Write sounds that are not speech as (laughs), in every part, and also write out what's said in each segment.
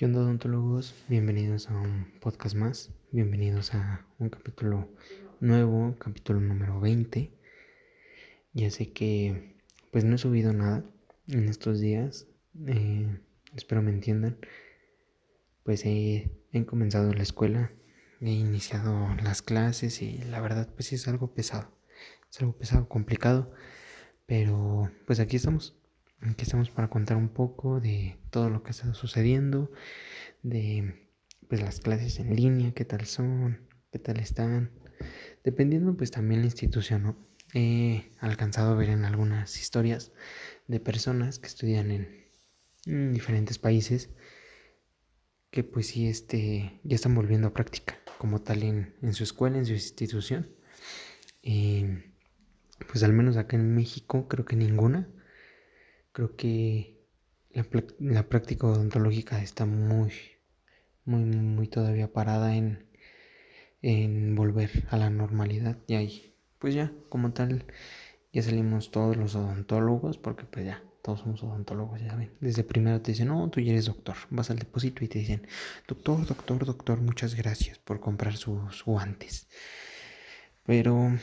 ¿Qué onda odontólogos? Bienvenidos a un podcast más, bienvenidos a un capítulo nuevo, capítulo número 20. Ya sé que pues no he subido nada en estos días, eh, espero me entiendan. Pues he, he comenzado la escuela, he iniciado las clases y la verdad pues es algo pesado, es algo pesado, complicado, pero pues aquí estamos Aquí estamos para contar un poco de todo lo que está sucediendo, de pues las clases en línea, qué tal son, qué tal están, dependiendo pues también la institución, ¿no? He alcanzado a ver en algunas historias de personas que estudian en, diferentes países que pues sí este, ya están volviendo a práctica como tal en, en su escuela, en su institución. Y pues al menos acá en México creo que ninguna Creo que la, práctica odontológica está muy, muy, muy todavía parada en, en volver a la normalidad. Y ahí, pues ya, como tal, ya salimos todos los odontólogos, porque pues ya, todos somos odontólogos, ya ven. Desde primero te dicen, no, tú ya eres doctor. Vas al depósito y te dicen, doctor, doctor, doctor, muchas gracias por comprar sus guantes. Pero,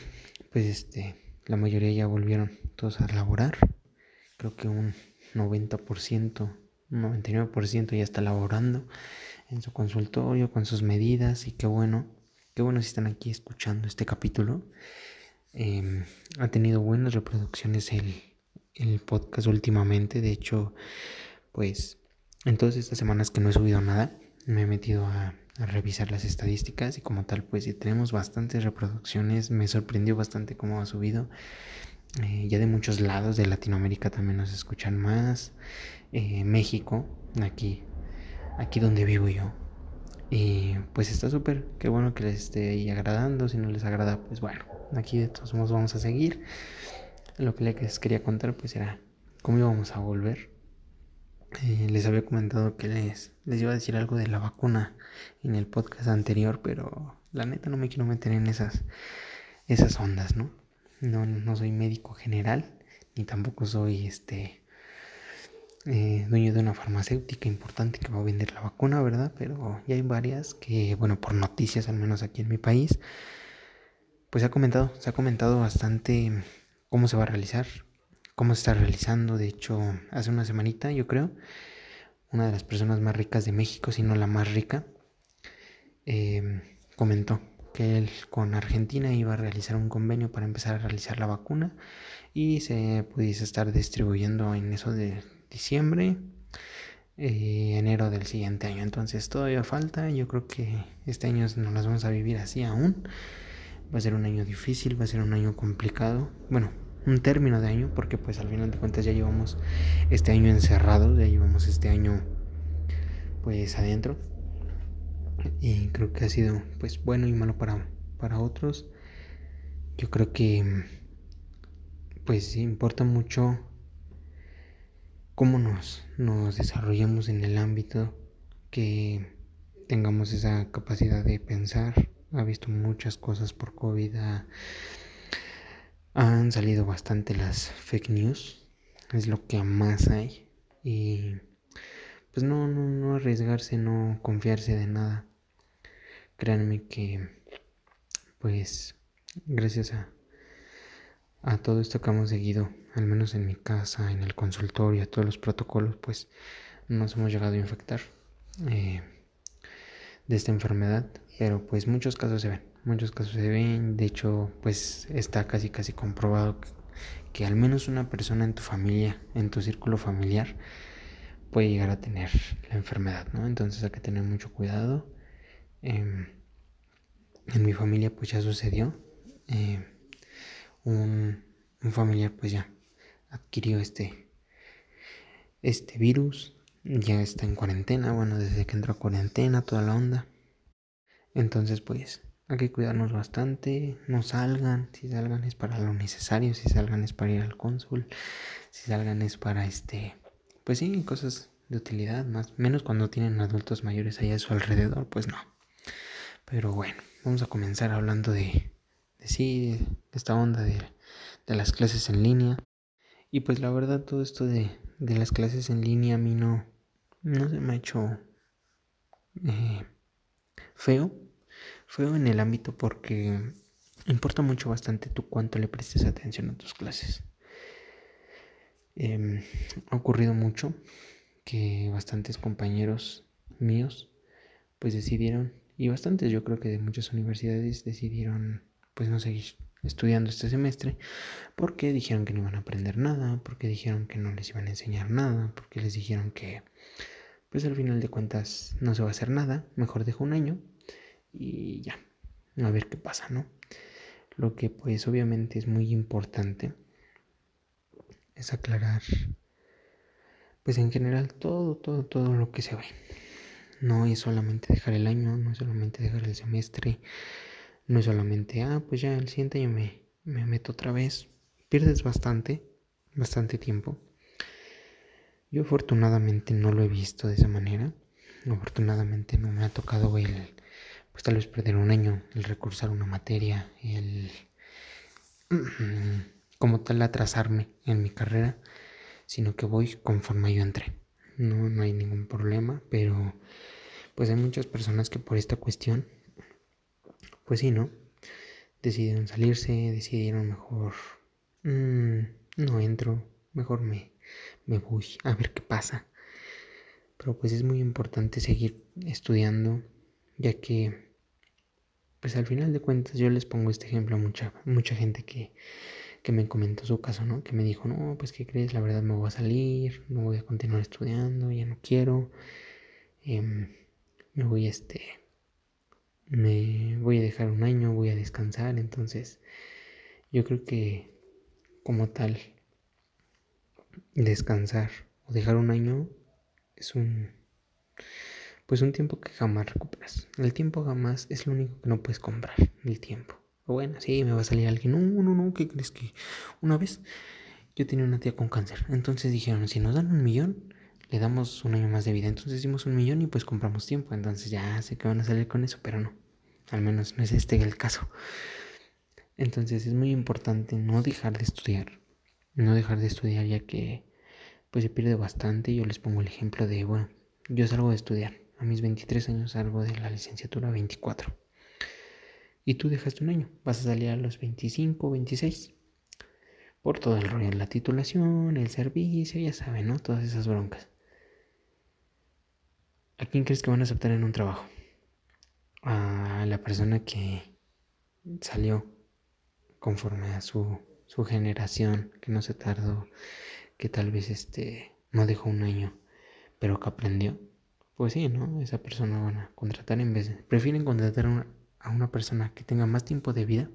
pues este, la mayoría ya volvieron todos a laborar creo que un 90%, un 99% ya está laborando en su consultorio con sus medidas y qué bueno, qué bueno si están aquí escuchando este capítulo. Em, ha tenido buenas reproducciones el, el podcast últimamente, de hecho, pues en todas estas semanas que no he subido nada, me he metido a, revisar las estadísticas y como tal, pues si tenemos bastantes reproducciones, me sorprendió bastante cómo ha subido. Eh, ya de muchos lados de Latinoamérica también nos escuchan más. Eh, México, aquí, aquí donde vivo yo. Y pues está súper, qué bueno que les esté ahí agradando. Si no les agrada, pues bueno, aquí de todos modos vamos a seguir. Lo que les quería contar pues era cómo íbamos a volver. Eh, les había comentado que les, les iba a decir algo de la vacuna en el podcast anterior, pero la neta no me quiero meter en esas, esas ondas, ¿no? No, no soy médico general, ni tampoco soy este eh, dueño de una farmacéutica importante que va a vender la vacuna, ¿verdad? Pero ya hay varias que, bueno, por noticias, al menos aquí en mi país, pues se ha comentado, se ha comentado bastante cómo se va a realizar, cómo se está realizando. De hecho, hace una semanita, yo creo, una de las personas más ricas de México, si no la más rica, eh, comentó que él con Argentina iba a realizar un convenio para empezar a realizar la vacuna y se pudiese estar distribuyendo en eso de diciembre, eh, enero del siguiente año. Entonces todavía falta, yo creo que este año no las vamos a vivir así aún. Va a ser un año difícil, va a ser un año complicado. Bueno, un término de año, porque pues al final de cuentas ya llevamos este año encerrado, ya llevamos este año pues adentro y creo que ha sido pues bueno y malo para, para otros. Yo creo que pues importa mucho cómo nos, nos desarrollamos en el ámbito, que tengamos esa capacidad de pensar. Ha visto muchas cosas por COVID, han salido bastante las fake news, es lo que más hay. Y pues no, no, no arriesgarse, no confiarse de nada. Créanme que, pues, gracias a, a todo esto que hemos seguido, al menos en mi casa, en el consultorio, a todos los protocolos, pues, nos hemos llegado a infectar eh, de esta enfermedad. Pero, pues, muchos casos se ven, muchos casos se ven. De hecho, pues, está casi, casi comprobado que, que al menos una persona en tu familia, en tu círculo familiar, puede llegar a tener la enfermedad, ¿no? Entonces hay que tener mucho cuidado Em, en mi familia pues ya sucedió. Eh, un, familiar pues ya adquirió este, este virus. Ya está en cuarentena, bueno, desde que entró a cuarentena, toda la onda. Entonces pues hay que cuidarnos bastante, no salgan, si salgan es para lo necesario, si salgan es para ir al cónsul, si salgan es para este, pues sí, cosas de utilidad, más menos cuando tienen adultos mayores allá a su alrededor, pues no. Pero bueno, vamos a comenzar hablando de, sí, de esta onda de, de, las clases en línea. Y pues la verdad todo esto de, de las clases en línea a mí no, no se me ha hecho eh, feo, feo en el ámbito porque importa mucho bastante tú cuánto le prestes atención a tus clases. Em, ha ocurrido mucho que bastantes compañeros míos pues decidieron, y bastantes yo creo que de muchas universidades decidieron pues no seguir estudiando este semestre porque dijeron que no iban a aprender nada, porque dijeron que no les iban a enseñar nada, porque les dijeron que pues al final de cuentas no se va a hacer nada, mejor dejo un año y ya, a ver qué pasa, ¿no? Lo que pues obviamente es muy importante es aclarar pues en general todo, todo, todo lo que se ve. No es solamente dejar el año, no es solamente dejar el semestre, no es solamente, ah, pues ya el siguiente año me, me meto otra vez. Pierdes bastante, bastante tiempo. Yo afortunadamente no lo he visto de esa manera. Afortunadamente no me ha tocado el, pues tal vez perder un año, el recursar una materia, el (clears throat) como tal atrasarme en mi carrera, sino que voy conforme yo entré. No, no hay ningún problema, pero pues hay muchas personas que por esta cuestión pues sí, ¿no? Decidieron salirse, decidieron mejor, mm, no entro, mejor me, me voy a ver qué pasa. Pero pues es muy importante seguir estudiando, ya que, pues al final de cuentas yo les pongo este ejemplo a mucha, mucha gente que, que me comentó su caso, ¿no? Que me dijo, no, pues ¿qué crees? La verdad me voy a salir, no voy a continuar estudiando, ya no quiero, em, me voy a este me voy a dejar un año, voy a descansar, entonces yo creo que como tal descansar o dejar un año es un pues un tiempo que jamás recuperas. El tiempo jamás es lo único que no puedes comprar, el tiempo. Bueno, sí, me va a salir alguien, no, no, no, ¿qué crees que una vez yo tenía una tía con cáncer? Entonces dijeron, si nos dan un millón, le damos un año más de vida. Entonces dimos un millón y pues compramos tiempo. Entonces ya sé que van a salir con eso, pero no. Al menos no es este el caso. Entonces es muy importante no dejar de estudiar. No dejar de estudiar ya que pues se pierde bastante. Yo les pongo el ejemplo de, bueno, yo salgo de estudiar. A mis 23 años salgo de la licenciatura 24. Y tú dejaste un año. Vas a salir a los 25, 26 por todo el rollo, la titulación, el servicio, ya saben, ¿no? Todas esas broncas. ¿A quién crees que van a aceptar en un trabajo? A la persona que salió conforme a su, su generación, que no se tardó, que tal vez este no dejó un año, pero que aprendió. Pues sí, ¿no? Esa persona van a contratar en vez de... Prefieren contratar a una, persona que tenga más tiempo de vida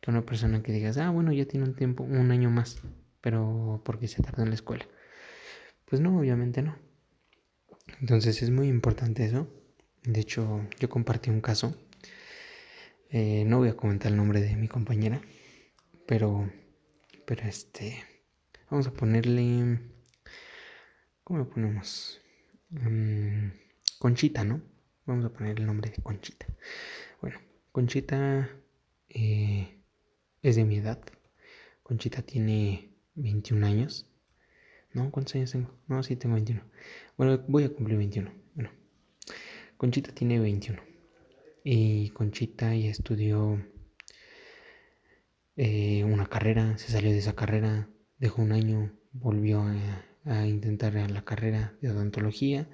que a una persona que digas, ah, bueno, ya tiene un tiempo, un año más, pero porque se tardó en la escuela. Pues no, obviamente no. Entonces es muy importante eso. De hecho, yo compartí un caso. Eh, no voy a comentar el nombre de mi compañera, pero, pero este, vamos a ponerle, ¿cómo lo ponemos? Mm, Conchita, ¿no? Vamos a poner el nombre de Conchita. Bueno, Conchita eh, es de mi edad. Conchita tiene 21 años. ¿No? ¿Cuántos años tengo? No, sí, tengo 21. Bueno, voy a cumplir 21. Bueno, Conchita tiene 21. Y Conchita ya estudió eh, una carrera, se salió de esa carrera, dejó un año, volvió a, a intentar la carrera de odontología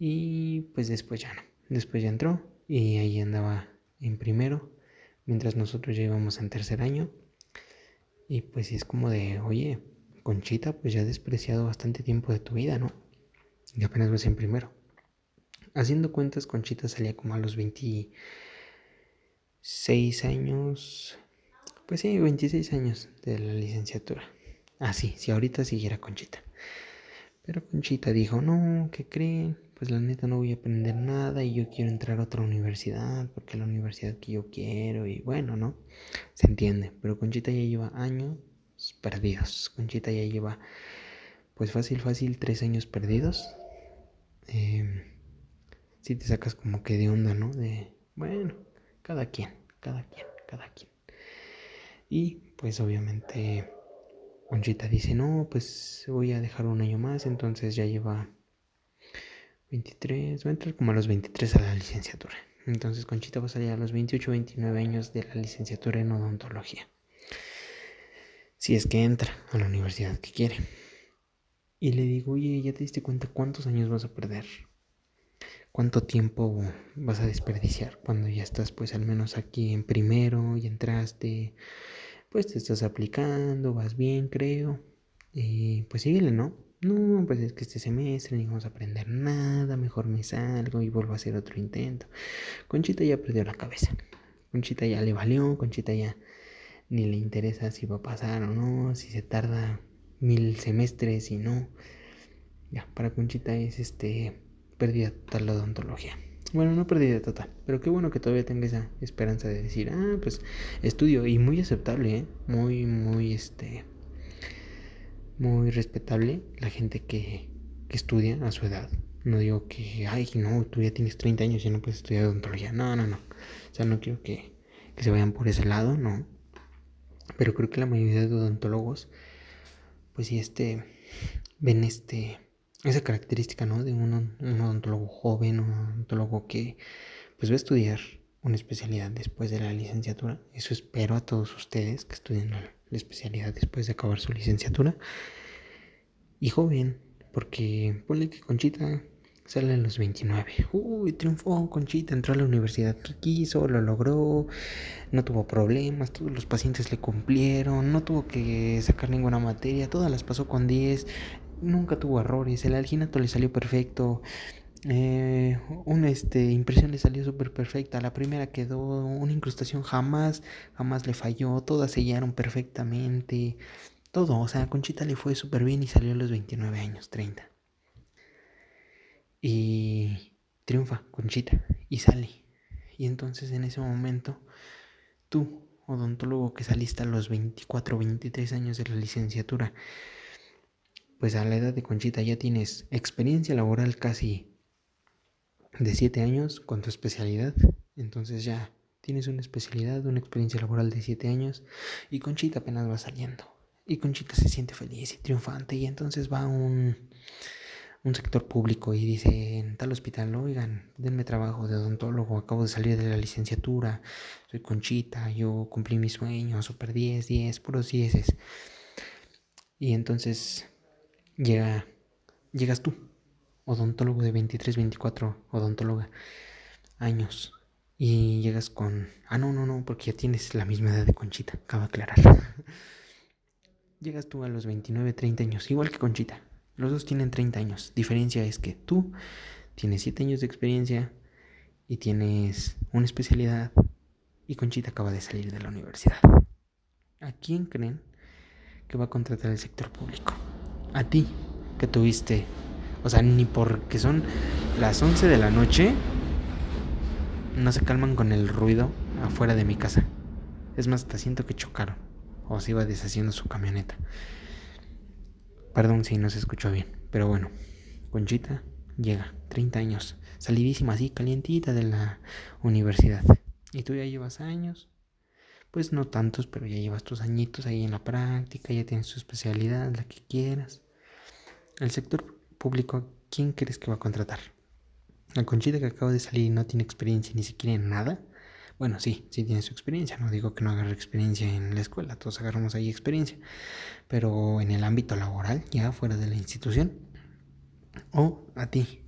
y pues después ya no. Después ya entró y ahí andaba en primero, mientras nosotros ya íbamos en tercer año. Y pues es como de, oye, Conchita, pues ya has despreciado bastante tiempo de tu vida, ¿no? Y apenas vas en primero. Haciendo cuentas, Conchita salía como a los 26 años. Pues sí, 26 años de la licenciatura. Ah, sí, si ahorita siguiera Conchita. Pero Conchita dijo, no, ¿qué creen? Pues la neta no voy a aprender nada y yo quiero entrar a otra universidad porque es la universidad que yo quiero y bueno, ¿no? Se entiende, pero Conchita ya lleva años perdidos. Conchita ya lleva, pues fácil, fácil, tres años perdidos. Eh, si te sacas como que de onda, ¿no? De, bueno, cada quien, cada quien, cada quien. Y pues obviamente Conchita dice, no, pues voy a dejar un año más, entonces ya lleva 23, va a entrar como a los 23 a la licenciatura. Entonces Conchita va a salir a los 28, 29 años de la licenciatura en odontología. Si es que entra a la universidad que quiere. Y le digo, oye, ¿ya te diste cuenta cuántos años vas a perder? ¿Cuánto tiempo vas a desperdiciar cuando ya estás pues al menos aquí en primero y entraste? Pues te estás aplicando, vas bien creo. Y pues síguele, ¿no? No, pues es que este semestre ni vamos a aprender nada, mejor me salgo y vuelvo a hacer otro intento. Conchita ya perdió la cabeza. Conchita ya le valió, Conchita ya ni le interesa si va a pasar o no, si se tarda mil semestres y no. Ya, para Conchita es este pérdida total la odontología. Bueno, no pérdida total, pero qué bueno que todavía tenga esa esperanza de decir, ah, pues estudio y muy aceptable, ¿eh? muy, muy, este, muy respetable la gente que, estudia a su edad. No digo que, ay, no, tú ya tienes 30 años y no puedes estudiar odontología. No, no, no. O sea, no quiero que, que se vayan por ese lado, no. Pero creo que la mayoría de odontólogos, pues sí, este, ven este, esa característica, ¿no? De un, un odontólogo joven, un odontólogo que, pues va a estudiar una especialidad después de la licenciatura. Eso espero a todos ustedes que estudien la especialidad después de acabar su licenciatura. Y joven, porque ponle que Conchita sale a los 29. Uy, triunfó Conchita, entró a la universidad que quiso, lo logró, no tuvo problemas, todos los pacientes le cumplieron, no tuvo que sacar ninguna materia, todas las pasó con 10, nunca tuvo errores, el alginato le salió perfecto. Eh, una este, impresión le salió súper perfecta. La primera quedó, una incrustación jamás, jamás le falló. Todas sellaron perfectamente. Todo, o sea, Conchita le fue súper bien y salió a los 29 años, 30. Y triunfa Conchita y sale. Y entonces en ese momento, tú, odontólogo que saliste a los 24, 23 años de la licenciatura, pues a la edad de Conchita ya tienes experiencia laboral casi de 7 años con tu especialidad. Entonces ya tienes una especialidad, una experiencia laboral de 7 años y Conchita apenas va saliendo. Y Conchita se siente feliz y triunfante y entonces va a un, un sector público y dice en tal hospital, oigan, denme trabajo de odontólogo, acabo de salir de la licenciatura, soy Conchita, yo cumplí mis sueños, super 10, 10, puros 10. Y entonces llega, llegas tú odontólogo de 23, 24, odontóloga, años. Y llegas con... Ah, no, no, no, porque ya tienes la misma edad de Conchita, acaba de aclarar. (laughs) llegas tú a los 29, 30 años, igual que Conchita. Los dos tienen 30 años. Diferencia es que tú tienes 7 años de experiencia y tienes una especialidad y Conchita acaba de salir de la universidad. ¿A quién creen que va a contratar el sector público? A ti, que tuviste o sea, ni porque son las 11 de la noche, no se calman con el ruido afuera de mi casa. Es más, hasta siento que chocaron. O se iba deshaciendo su camioneta. Perdón si no se escuchó bien. Pero bueno, Conchita llega, 30 años. Salidísima así, calientita de la universidad. Y tú ya llevas años. Pues no tantos, pero ya llevas tus añitos ahí en la práctica, ya tienes tu especialidad, la que quieras. El sector público, ¿quién crees que va a contratar? La Conchita que acaba de salir y no tiene experiencia ni siquiera en nada. Bueno, sí, sí tiene su experiencia. No digo que no agarre experiencia en la escuela, todos agarramos ahí experiencia. Pero en el ámbito laboral, ya fuera de la institución. O a ti,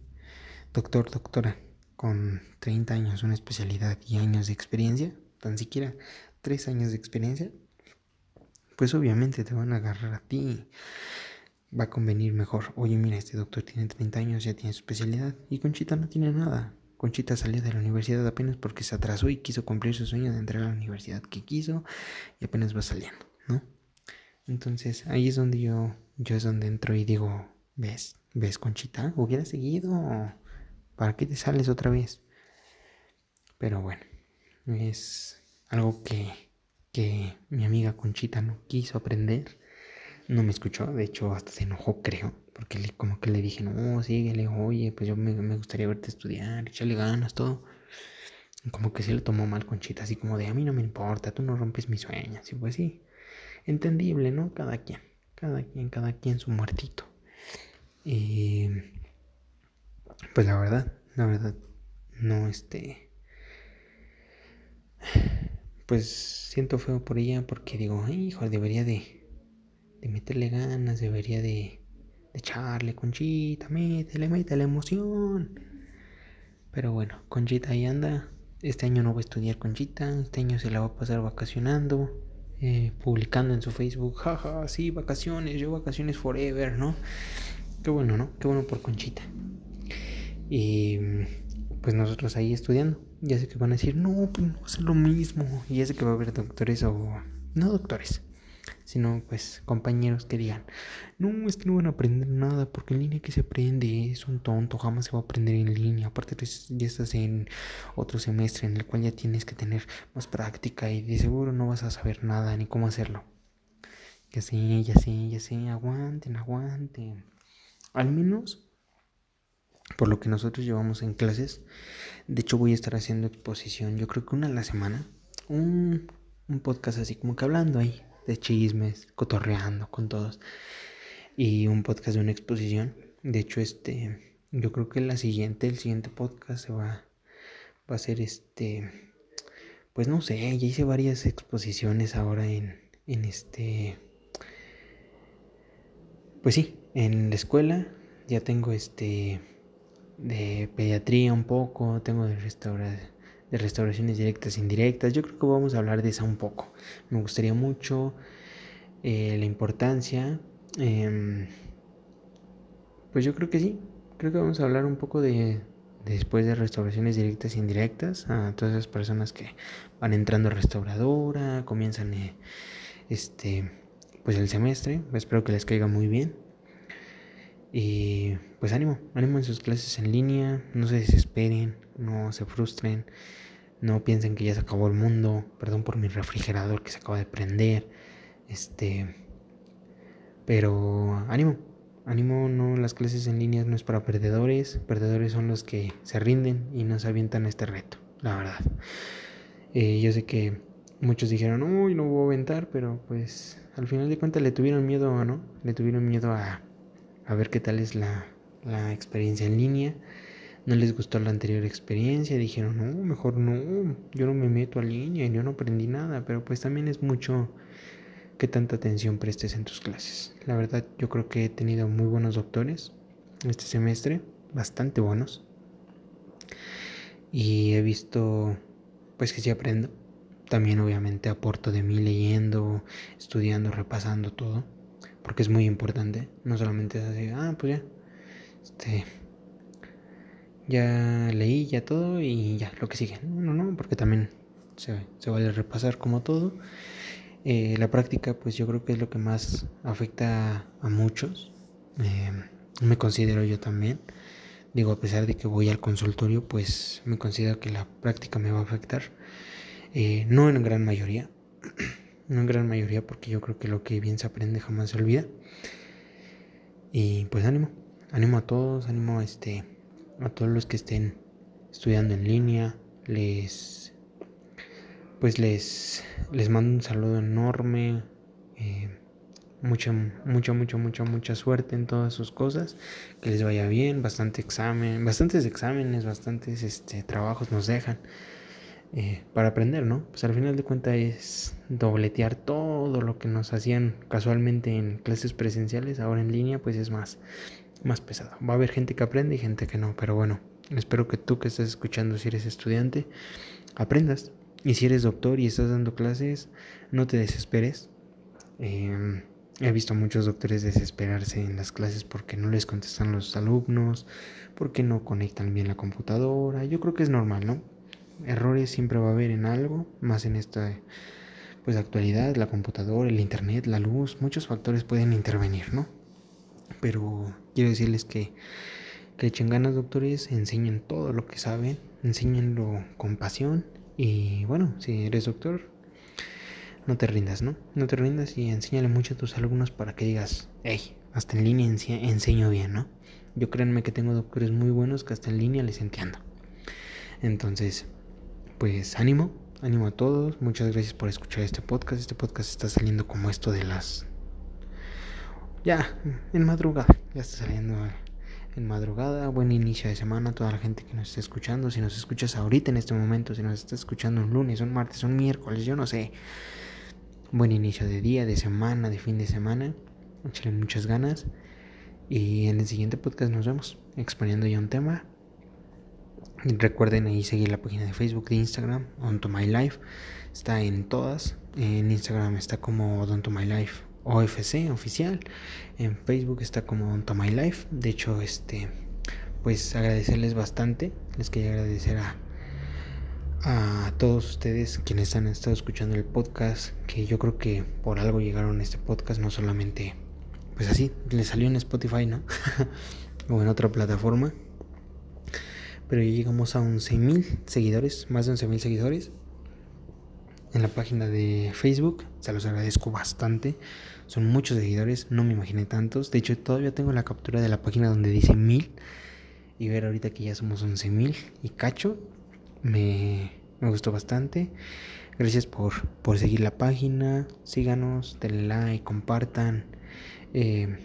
doctor, doctora, con 30 años, una especialidad y años de experiencia, tan siquiera 3 años de experiencia, pues obviamente te van a agarrar a ti va a convenir mejor. Oye, mira, este doctor tiene 30 años, ya tiene su especialidad y Conchita no tiene nada. Conchita salió de la universidad apenas porque se atrasó y quiso cumplir su sueño de entrar a la universidad que quiso y apenas va saliendo, ¿no? Entonces ahí es donde yo, yo es donde entro y digo, ¿ves? ¿Ves Conchita? Hubiera seguido. ¿Para qué te sales otra vez? Pero bueno, es algo que, que mi amiga Conchita no quiso aprender no me escuchó, de hecho hasta se enojó creo, porque como que le dije, no, síguele, oye, pues yo me, gustaría verte estudiar, echarle ganas, todo. como que se le tomó mal Conchita, así como de, a mí no me importa, tú no rompes mis sueños, y pues sí, entendible, ¿no? Cada quien, cada quien, cada quien su muertito. Y pues la verdad, la verdad, no este... Pues siento feo por ella porque digo, hijo, debería de, de meterle ganas, debería de, de echarle, Conchita, métele, métele emoción. Pero bueno, Conchita ahí anda. Este año no va a estudiar Conchita, este año se la va a pasar vacacionando, eh, publicando en su Facebook, jaja, sí, vacaciones, yo vacaciones forever, ¿no? Qué bueno, ¿no? Qué bueno por Conchita. Y pues nosotros ahí estudiando. Ya sé que van a decir, no, pues no ser lo mismo. Y ya sé que va a haber doctores o... No doctores, sino pues compañeros que digan, no, es que no van a aprender nada porque en línea que se aprende es un tonto, jamás se va a aprender en línea. Aparte ya estás en otro semestre en el cual ya tienes que tener más práctica y de seguro no vas a saber nada ni cómo hacerlo. Ya sé, ya sé, ya sé, aguanten, aguanten. Al menos por lo que nosotros llevamos en clases. De hecho voy a estar haciendo exposición, yo creo que una a la semana. Un, un podcast así como que hablando ahí de chismes, cotorreando con todos. Y un podcast de una exposición. De hecho, este, yo creo que la siguiente, el siguiente podcast se va, va a ser este, pues no sé, ya hice varias exposiciones ahora en, en este, pues sí, en la escuela ya tengo este, de pediatría un poco, tengo de restauración de restauraciones directas e indirectas. Yo creo que vamos a hablar de esa un poco. Me gustaría mucho eh, la importancia. Em, pues yo creo que sí. Creo que vamos a hablar un poco de, después de restauraciones directas e indirectas a todas esas personas que van entrando a restauradora, comienzan eh, este pues el semestre. Espero que les caiga muy bien. Y pues ánimo, ánimo en sus clases en línea, no se desesperen, no se frustren, no piensen que ya se acabó el mundo, perdón por mi refrigerador que se acaba de prender, este, pero ánimo, ánimo, no, las clases en línea no es para perdedores, perdedores son los que se rinden y no se avientan este reto, la verdad. Eh, yo sé que muchos dijeron, uy, no voy a aventar, pero pues al final de cuentas le tuvieron miedo, ¿no? Le tuvieron miedo a a ver qué tal es la, experiencia en línea. No les gustó la anterior experiencia, dijeron, no, mejor no, yo no me meto a línea, yo no aprendí nada, pero pues también es mucho que tanta atención prestes en tus clases. La verdad, yo creo que he tenido muy buenos doctores este semestre, bastante buenos. Y he visto, pues que sí aprendo. También obviamente aporto de mí leyendo, estudiando, repasando todo porque es muy importante. No solamente es así, ah, pues ya, este, ya leí ya todo y ya, lo que sigue. No, no, porque también se, se vale repasar como todo. Eh, la práctica, pues yo creo que es lo que más afecta a muchos. Eh, me considero yo también. Digo, a pesar de que voy al consultorio, pues me considero que la práctica me va a afectar. Eh, no en gran mayoría, (clears throat) no en gran mayoría, porque yo creo que lo que bien se aprende jamás se olvida. Y pues ánimo, ánimo a todos, ánimo a, este, a todos los que estén estudiando en línea, les pues les, les mando un saludo enorme, eh, mucha, mucha, mucha, mucha, mucha suerte en todas sus cosas, que les vaya bien, bastante examen, bastantes exámenes, bastantes este, trabajos nos dejan. Eh, para aprender, ¿no? Pues al final de cuentas es dobletear todo lo que nos hacían casualmente en clases presenciales, ahora en línea, pues es más, más pesado. Va a haber gente que aprende y gente que no, pero bueno, espero que tú que estás escuchando, si eres estudiante, aprendas. Y si eres doctor y estás dando clases, no te desesperes. Em, he visto a muchos doctores desesperarse en las clases porque no les contestan los alumnos, porque no conectan bien la computadora. Yo creo que es normal, ¿no? errores siempre va a haber en algo, más en esta pues actualidad, la computadora, el internet, la luz, muchos factores pueden intervenir, ¿no? Pero quiero decirles que, que echen ganas, doctores, enseñen todo lo que saben, enséñenlo con pasión y bueno, si eres doctor, no te rindas, ¿no? No te rindas y enséñale mucho a tus alumnos para que digas, hey, hasta en línea enseño bien, ¿no? Yo créanme que tengo doctores muy buenos que hasta en línea les entiendo. Entonces, pues ánimo, ánimo a todos. Muchas gracias por escuchar este podcast. Este podcast está saliendo como esto de las... Ya, en madrugada, ya está saliendo en madrugada, buen inicio de semana toda la gente que nos está escuchando. Si nos escuchas ahorita en este momento, si nos está escuchando un lunes, un martes, un miércoles, yo no sé. Buen inicio de día, de semana, de fin de semana. Échale muchas ganas. Y en el siguiente podcast nos vemos exponiendo ya un tema. Recuerden ahí seguir la página de Facebook, de Instagram, On to My Life. Está en todas. En Instagram está como On to My Life OFC oficial. En Facebook está como On to My Life. De hecho, este, pues agradecerles bastante. Les quería agradecer a, a todos ustedes quienes han estado escuchando el podcast. Que yo creo que por algo llegaron a este podcast, no solamente pues así, le salió en Spotify, ¿no? (laughs) o en otra plataforma. Pero ya llegamos a 11.000 seguidores, más de 11.000 seguidores en la página de Facebook. Se los agradezco bastante. Son muchos seguidores, no me imaginé tantos. De hecho, todavía tengo la captura de la página donde dice 1000. Y ver ahorita que ya somos 11.000 y cacho. Me, me gustó bastante. Gracias por, por seguir la página. Síganos, denle like, compartan. Eh,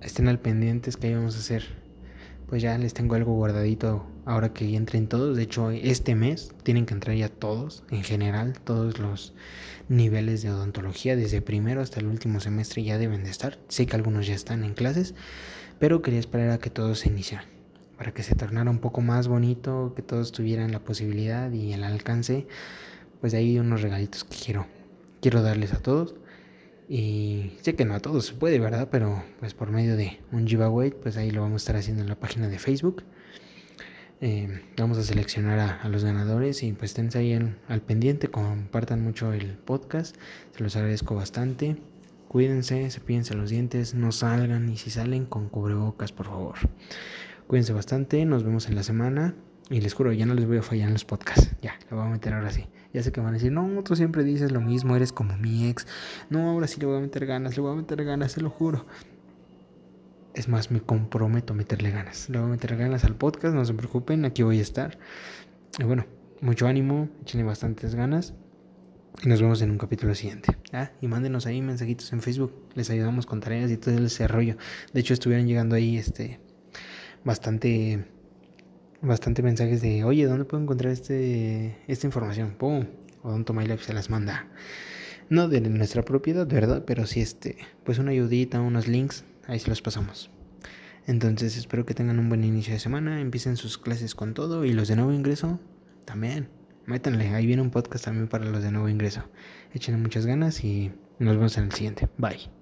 estén al pendientes que vamos a hacer. Pues ya les tengo algo guardadito ahora que entren todos. De hecho, este mes tienen que entrar ya todos, en general, todos los niveles de odontología, desde primero hasta el último semestre ya deben de estar. Sé que algunos ya están en clases, pero quería esperar a que todos se iniciaran. Para que se tornara un poco más bonito, que todos tuvieran la posibilidad y el alcance. Pues de ahí unos regalitos que quiero, quiero darles a todos. Y sé que no a todos se puede, ¿verdad? Pero pues por medio de un giveaway, pues ahí lo vamos a estar haciendo en la página de Facebook. Eh, vamos a seleccionar a, los ganadores y pues estén ahí al pendiente, compartan mucho el podcast, se los agradezco bastante. Cuídense, se piensen los dientes, no salgan y si salen con cubrebocas, por favor. Cuídense bastante, nos vemos en la semana y les juro, ya no les voy a fallar en los podcasts. Ya, lo voy a meter ahora sí. Ya sé que van a decir, no, tú siempre dices lo mismo, eres como mi ex. No, ahora sí le voy a meter ganas, le voy a meter ganas, se lo juro. Es más, me comprometo a meterle ganas. Le voy a meter ganas al podcast, no se preocupen, aquí voy a estar. Y bueno, mucho ánimo, échenle bastantes ganas. Y nos vemos en un capítulo siguiente. Ah, y mándenos ahí mensajitos en Facebook. Les ayudamos con tareas y todo ese rollo. De hecho, estuvieron llegando ahí este bastante bastante mensajes de, oye, ¿dónde puedo encontrar este, esta información? ¡Pum! Odonto My Life se las manda. No de nuestra propiedad, ¿verdad? Pero sí, este, pues una ayudita, unos links, ahí se los pasamos. Entonces espero que tengan un buen inicio de semana, empiecen sus clases con todo y los de nuevo ingreso también. Métanle, ahí viene un podcast también para los de nuevo ingreso. Échenle muchas ganas y nos vemos en el siguiente. Bye.